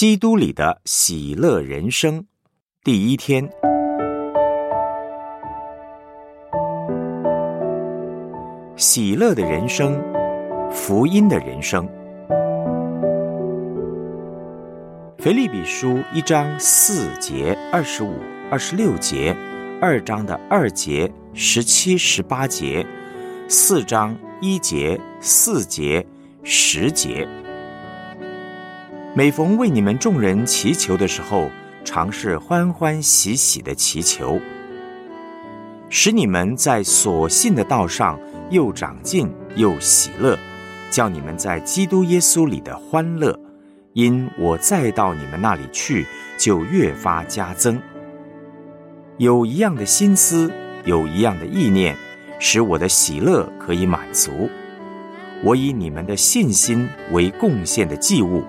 基督里的喜乐人生，第一天，喜乐的人生，福音的人生。腓利比书一章四节二十五、二十六节，二章的二节十七、十八节，四章一节、四节、十节。每逢为你们众人祈求的时候，常是欢欢喜喜的祈求，使你们在所信的道上又长进又喜乐，叫你们在基督耶稣里的欢乐，因我再到你们那里去，就越发加增。有一样的心思，有一样的意念，使我的喜乐可以满足。我以你们的信心为贡献的祭物。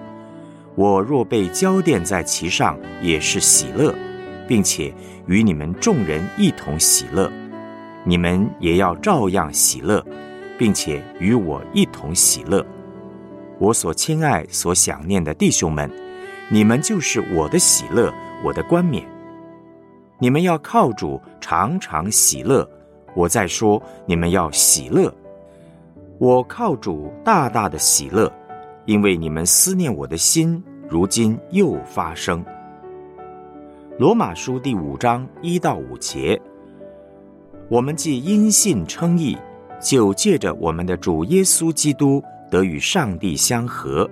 我若被浇奠在其上，也是喜乐，并且与你们众人一同喜乐。你们也要照样喜乐，并且与我一同喜乐。我所亲爱、所想念的弟兄们，你们就是我的喜乐，我的冠冕。你们要靠主常常喜乐。我在说，你们要喜乐。我靠主大大的喜乐。因为你们思念我的心，如今又发生。罗马书第五章一到五节，我们既因信称义，就借着我们的主耶稣基督得与上帝相合；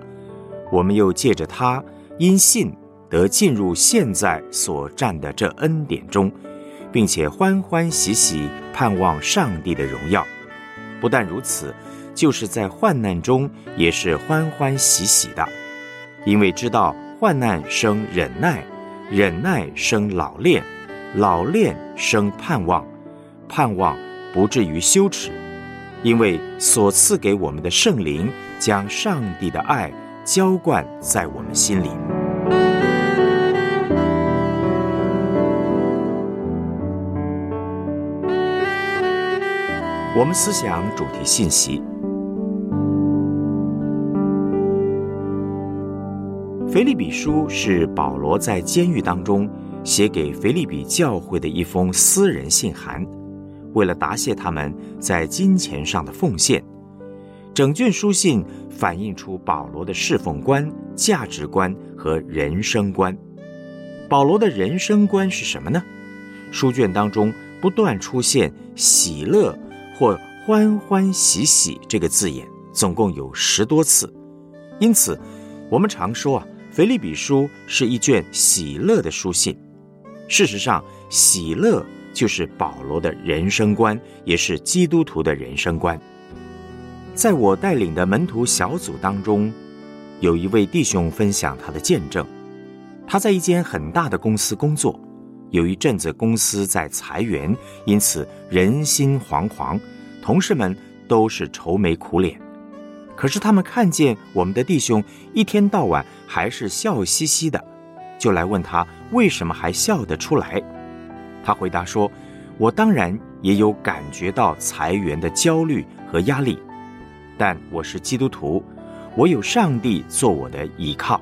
我们又借着他因信得进入现在所占的这恩典中，并且欢欢喜喜盼望上帝的荣耀。不但如此。就是在患难中也是欢欢喜喜的，因为知道患难生忍耐，忍耐生老练，老练生盼望，盼望不至于羞耻，因为所赐给我们的圣灵将上帝的爱浇灌在我们心里。我们思想主题信息。腓利比书是保罗在监狱当中写给腓利比教会的一封私人信函，为了答谢他们在金钱上的奉献。整卷书信反映出保罗的侍奉观、价值观和人生观。保罗的人生观是什么呢？书卷当中不断出现“喜乐”或“欢欢喜喜”这个字眼，总共有十多次。因此，我们常说啊。腓利比书是一卷喜乐的书信。事实上，喜乐就是保罗的人生观，也是基督徒的人生观。在我带领的门徒小组当中，有一位弟兄分享他的见证。他在一间很大的公司工作，有一阵子公司在裁员，因此人心惶惶，同事们都是愁眉苦脸。可是他们看见我们的弟兄一天到晚还是笑嘻嘻的，就来问他为什么还笑得出来。他回答说：“我当然也有感觉到裁员的焦虑和压力，但我是基督徒，我有上帝做我的依靠，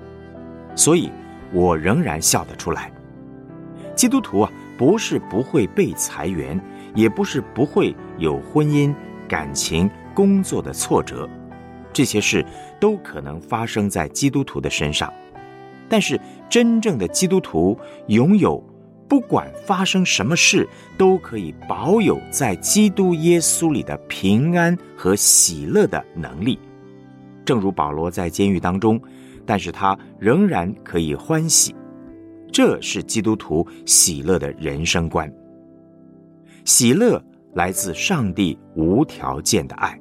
所以我仍然笑得出来。基督徒啊，不是不会被裁员，也不是不会有婚姻、感情、工作的挫折。”这些事都可能发生在基督徒的身上，但是真正的基督徒拥有不管发生什么事都可以保有在基督耶稣里的平安和喜乐的能力。正如保罗在监狱当中，但是他仍然可以欢喜，这是基督徒喜乐的人生观。喜乐来自上帝无条件的爱。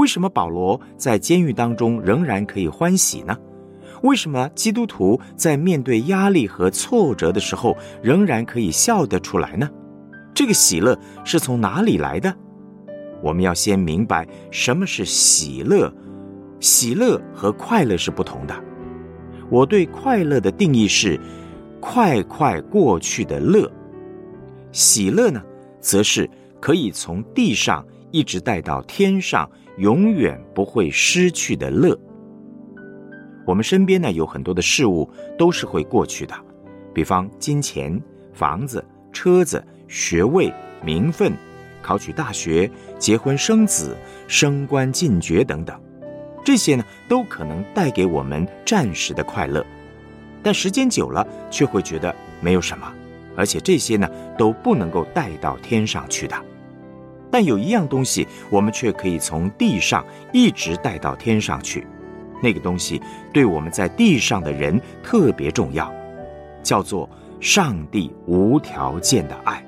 为什么保罗在监狱当中仍然可以欢喜呢？为什么基督徒在面对压力和挫折的时候仍然可以笑得出来呢？这个喜乐是从哪里来的？我们要先明白什么是喜乐。喜乐和快乐是不同的。我对快乐的定义是快快过去的乐。喜乐呢，则是可以从地上一直带到天上。永远不会失去的乐。我们身边呢有很多的事物都是会过去的，比方金钱、房子、车子、学位、名分、考取大学、结婚生子、升官进爵等等，这些呢都可能带给我们暂时的快乐，但时间久了却会觉得没有什么，而且这些呢都不能够带到天上去的。但有一样东西，我们却可以从地上一直带到天上去。那个东西对我们在地上的人特别重要，叫做上帝无条件的爱。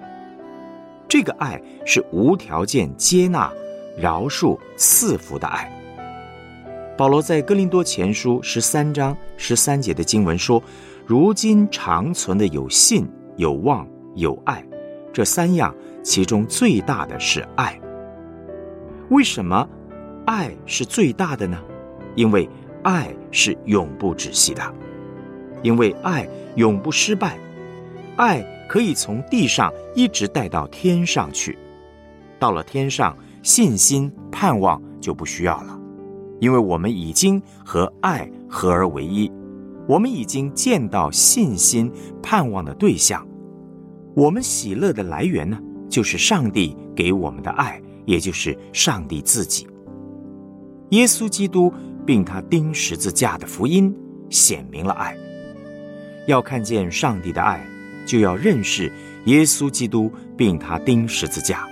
这个爱是无条件接纳、饶恕、赐福的爱。保罗在哥林多前书十三章十三节的经文说：“如今长存的有信、有望、有爱，这三样，其中最大的是爱。为什么爱是最大的呢？因为。”爱是永不止息的，因为爱永不失败，爱可以从地上一直带到天上去。到了天上，信心、盼望就不需要了，因为我们已经和爱合而为一，我们已经见到信心、盼望的对象。我们喜乐的来源呢，就是上帝给我们的爱，也就是上帝自己。耶稣基督。并他钉十字架的福音显明了爱。要看见上帝的爱，就要认识耶稣基督，并他钉十字架。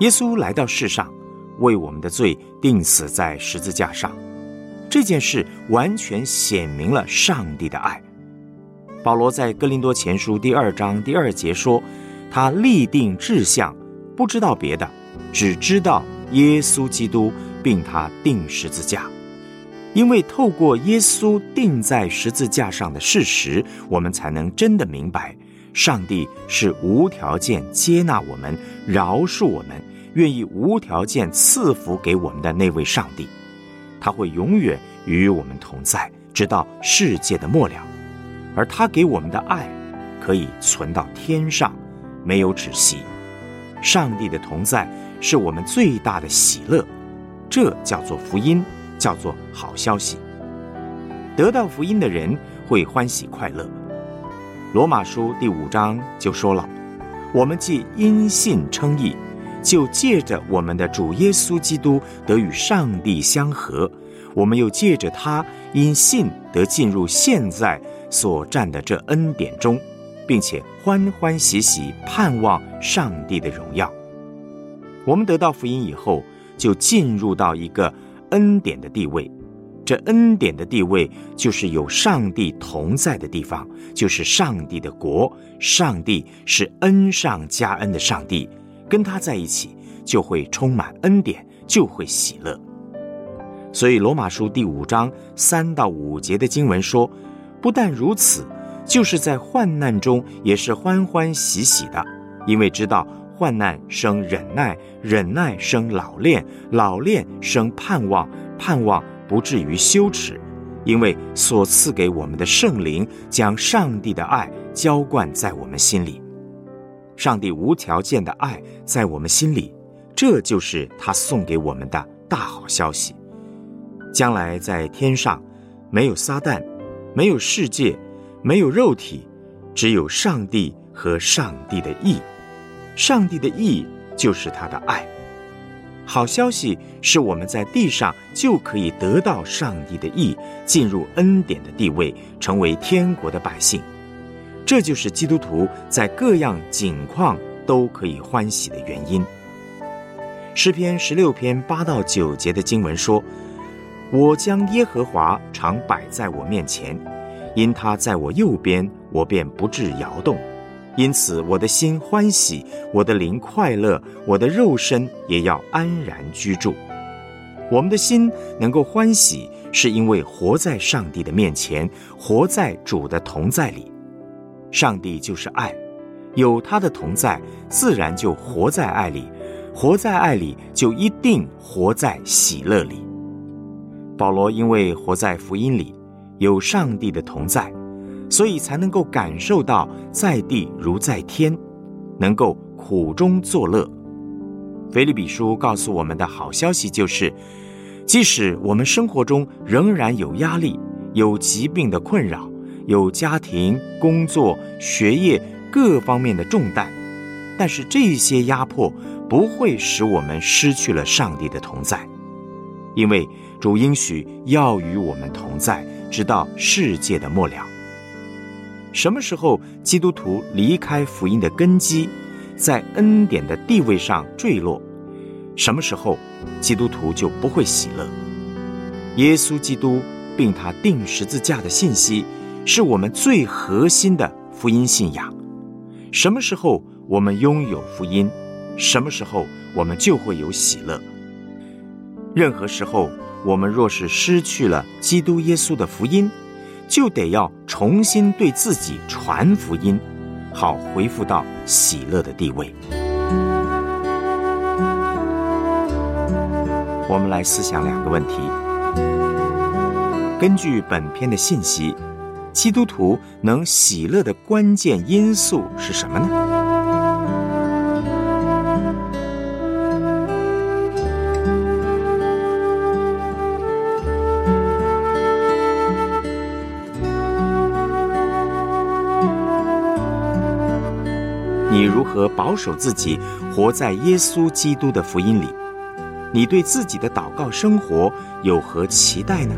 耶稣来到世上，为我们的罪钉死在十字架上。这件事完全显明了上帝的爱。保罗在哥林多前书第二章第二节说：“他立定志向，不知道别的，只知道耶稣基督，并他钉十字架。”因为透过耶稣钉在十字架上的事实，我们才能真的明白，上帝是无条件接纳我们、饶恕我们、愿意无条件赐福给我们的那位上帝。他会永远与我们同在，直到世界的末了。而他给我们的爱，可以存到天上，没有止息。上帝的同在是我们最大的喜乐，这叫做福音。叫做好消息，得到福音的人会欢喜快乐。罗马书第五章就说了：“我们既因信称义，就借着我们的主耶稣基督得与上帝相合；我们又借着他因信得进入现在所占的这恩典中，并且欢欢喜喜盼望上帝的荣耀。我们得到福音以后，就进入到一个。”恩典的地位，这恩典的地位就是有上帝同在的地方，就是上帝的国。上帝是恩上加恩的上帝，跟他在一起就会充满恩典，就会喜乐。所以罗马书第五章三到五节的经文说，不但如此，就是在患难中也是欢欢喜喜的，因为知道。患难生忍耐，忍耐生老练，老练生盼望，盼望不至于羞耻，因为所赐给我们的圣灵将上帝的爱浇灌在我们心里。上帝无条件的爱在我们心里，这就是他送给我们的大好消息。将来在天上，没有撒旦，没有世界，没有肉体，只有上帝和上帝的意。上帝的意就是他的爱。好消息是我们在地上就可以得到上帝的意，进入恩典的地位，成为天国的百姓。这就是基督徒在各样境况都可以欢喜的原因。诗篇十六篇八到九节的经文说：“我将耶和华常摆在我面前，因他在我右边，我便不致摇动。”因此，我的心欢喜，我的灵快乐，我的肉身也要安然居住。我们的心能够欢喜，是因为活在上帝的面前，活在主的同在里。上帝就是爱，有他的同在，自然就活在爱里；活在爱里，就一定活在喜乐里。保罗因为活在福音里，有上帝的同在。所以才能够感受到在地如在天，能够苦中作乐。腓利比书告诉我们的好消息就是，即使我们生活中仍然有压力、有疾病的困扰，有家庭、工作、学业各方面的重担。但是这些压迫不会使我们失去了上帝的同在，因为主应许要与我们同在，直到世界的末了。什么时候基督徒离开福音的根基，在恩典的地位上坠落，什么时候基督徒就不会喜乐。耶稣基督并他钉十字架的信息，是我们最核心的福音信仰。什么时候我们拥有福音，什么时候我们就会有喜乐。任何时候，我们若是失去了基督耶稣的福音，就得要重新对自己传福音，好恢复到喜乐的地位。我们来思想两个问题。根据本篇的信息，基督徒能喜乐的关键因素是什么呢？和保守自己，活在耶稣基督的福音里？你对自己的祷告生活有何期待呢？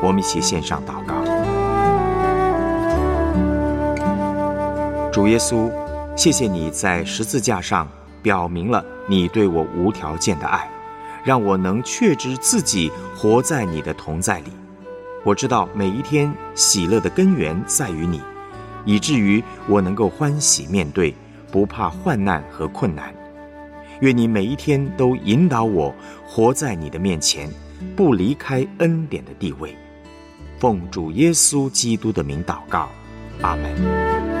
我们一起献上祷告。主耶稣，谢谢你在十字架上表明了你对我无条件的爱，让我能确知自己活在你的同在里。我知道每一天喜乐的根源在于你，以至于我能够欢喜面对，不怕患难和困难。愿你每一天都引导我活在你的面前，不离开恩典的地位。奉主耶稣基督的名祷告，阿门。